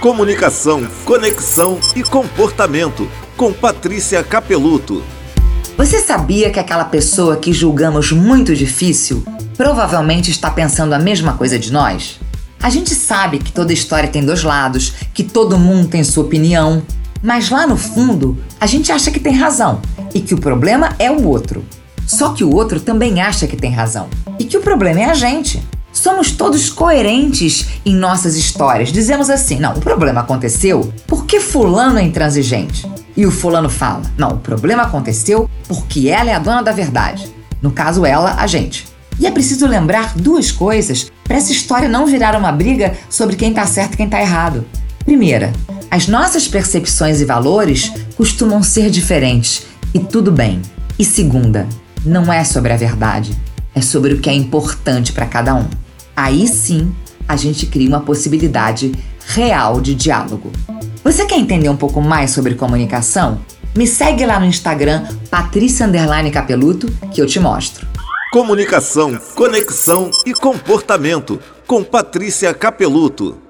Comunicação, conexão e comportamento com Patrícia Capeluto. Você sabia que aquela pessoa que julgamos muito difícil provavelmente está pensando a mesma coisa de nós? A gente sabe que toda história tem dois lados, que todo mundo tem sua opinião, mas lá no fundo a gente acha que tem razão e que o problema é o outro. Só que o outro também acha que tem razão e que o problema é a gente. Somos todos coerentes em nossas histórias. Dizemos assim: não, o problema aconteceu porque Fulano é intransigente. E o Fulano fala: não, o problema aconteceu porque ela é a dona da verdade. No caso, ela, a gente. E é preciso lembrar duas coisas para essa história não virar uma briga sobre quem está certo e quem está errado. Primeira, as nossas percepções e valores costumam ser diferentes e tudo bem. E segunda, não é sobre a verdade, é sobre o que é importante para cada um. Aí sim, a gente cria uma possibilidade real de diálogo. Você quer entender um pouco mais sobre comunicação? Me segue lá no Instagram, Patrícia Capeluto, que eu te mostro. Comunicação, conexão e comportamento com Patrícia Capeluto.